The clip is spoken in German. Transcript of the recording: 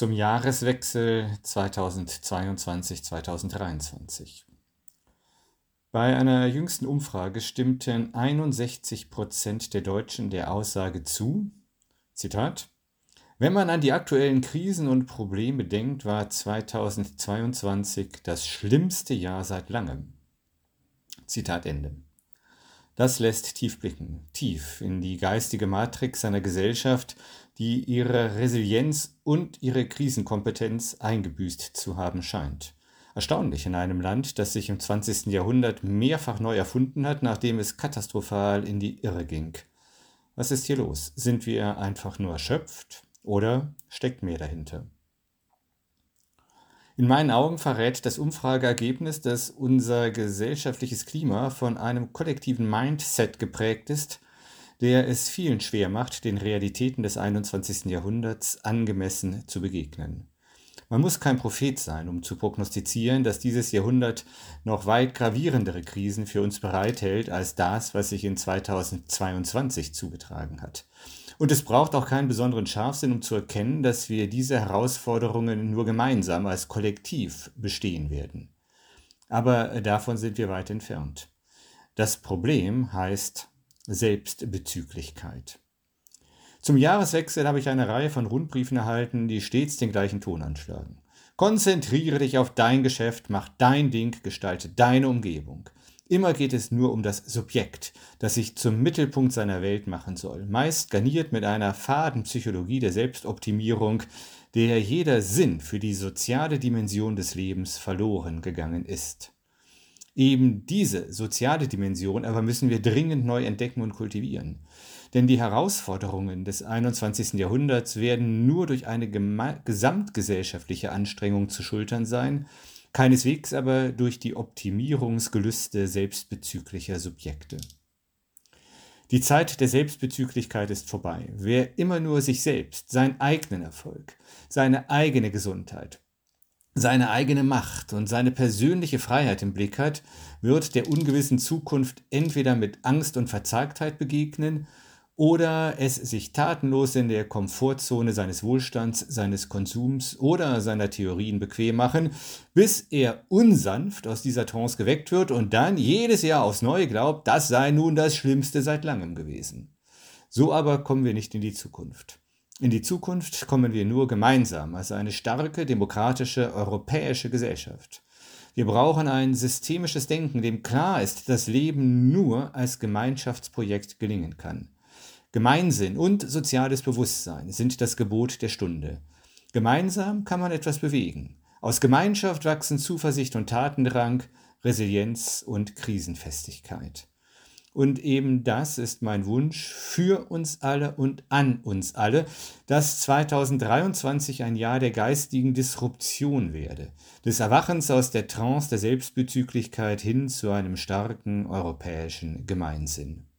zum Jahreswechsel 2022-2023. Bei einer jüngsten Umfrage stimmten 61 Prozent der Deutschen der Aussage zu, Zitat, wenn man an die aktuellen Krisen und Probleme denkt, war 2022 das schlimmste Jahr seit langem. Zitat Ende. Das lässt tief blicken, tief in die geistige Matrix einer Gesellschaft, die ihre Resilienz und ihre Krisenkompetenz eingebüßt zu haben scheint. Erstaunlich in einem Land, das sich im 20. Jahrhundert mehrfach neu erfunden hat, nachdem es katastrophal in die Irre ging. Was ist hier los? Sind wir einfach nur erschöpft oder steckt mehr dahinter? In meinen Augen verrät das Umfrageergebnis, dass unser gesellschaftliches Klima von einem kollektiven Mindset geprägt ist, der es vielen schwer macht, den Realitäten des 21. Jahrhunderts angemessen zu begegnen. Man muss kein Prophet sein, um zu prognostizieren, dass dieses Jahrhundert noch weit gravierendere Krisen für uns bereithält als das, was sich in 2022 zugetragen hat. Und es braucht auch keinen besonderen Scharfsinn, um zu erkennen, dass wir diese Herausforderungen nur gemeinsam als Kollektiv bestehen werden. Aber davon sind wir weit entfernt. Das Problem heißt Selbstbezüglichkeit. Zum Jahreswechsel habe ich eine Reihe von Rundbriefen erhalten, die stets den gleichen Ton anschlagen. Konzentriere dich auf dein Geschäft, mach dein Ding, gestalte deine Umgebung. Immer geht es nur um das Subjekt, das sich zum Mittelpunkt seiner Welt machen soll, meist garniert mit einer faden Psychologie der Selbstoptimierung, der jeder Sinn für die soziale Dimension des Lebens verloren gegangen ist. Eben diese soziale Dimension aber müssen wir dringend neu entdecken und kultivieren. Denn die Herausforderungen des 21. Jahrhunderts werden nur durch eine gesamtgesellschaftliche Anstrengung zu schultern sein, keineswegs aber durch die Optimierungsgelüste selbstbezüglicher Subjekte. Die Zeit der Selbstbezüglichkeit ist vorbei. Wer immer nur sich selbst, seinen eigenen Erfolg, seine eigene Gesundheit, seine eigene Macht und seine persönliche Freiheit im Blick hat, wird der ungewissen Zukunft entweder mit Angst und Verzagtheit begegnen oder es sich tatenlos in der Komfortzone seines Wohlstands, seines Konsums oder seiner Theorien bequem machen, bis er unsanft aus dieser Trance geweckt wird und dann jedes Jahr aufs Neue glaubt, das sei nun das Schlimmste seit langem gewesen. So aber kommen wir nicht in die Zukunft. In die Zukunft kommen wir nur gemeinsam als eine starke, demokratische, europäische Gesellschaft. Wir brauchen ein systemisches Denken, dem klar ist, dass Leben nur als Gemeinschaftsprojekt gelingen kann. Gemeinsinn und soziales Bewusstsein sind das Gebot der Stunde. Gemeinsam kann man etwas bewegen. Aus Gemeinschaft wachsen Zuversicht und Tatendrang, Resilienz und Krisenfestigkeit. Und eben das ist mein Wunsch für uns alle und an uns alle, dass 2023 ein Jahr der geistigen Disruption werde, des Erwachens aus der Trance der Selbstbezüglichkeit hin zu einem starken europäischen Gemeinsinn.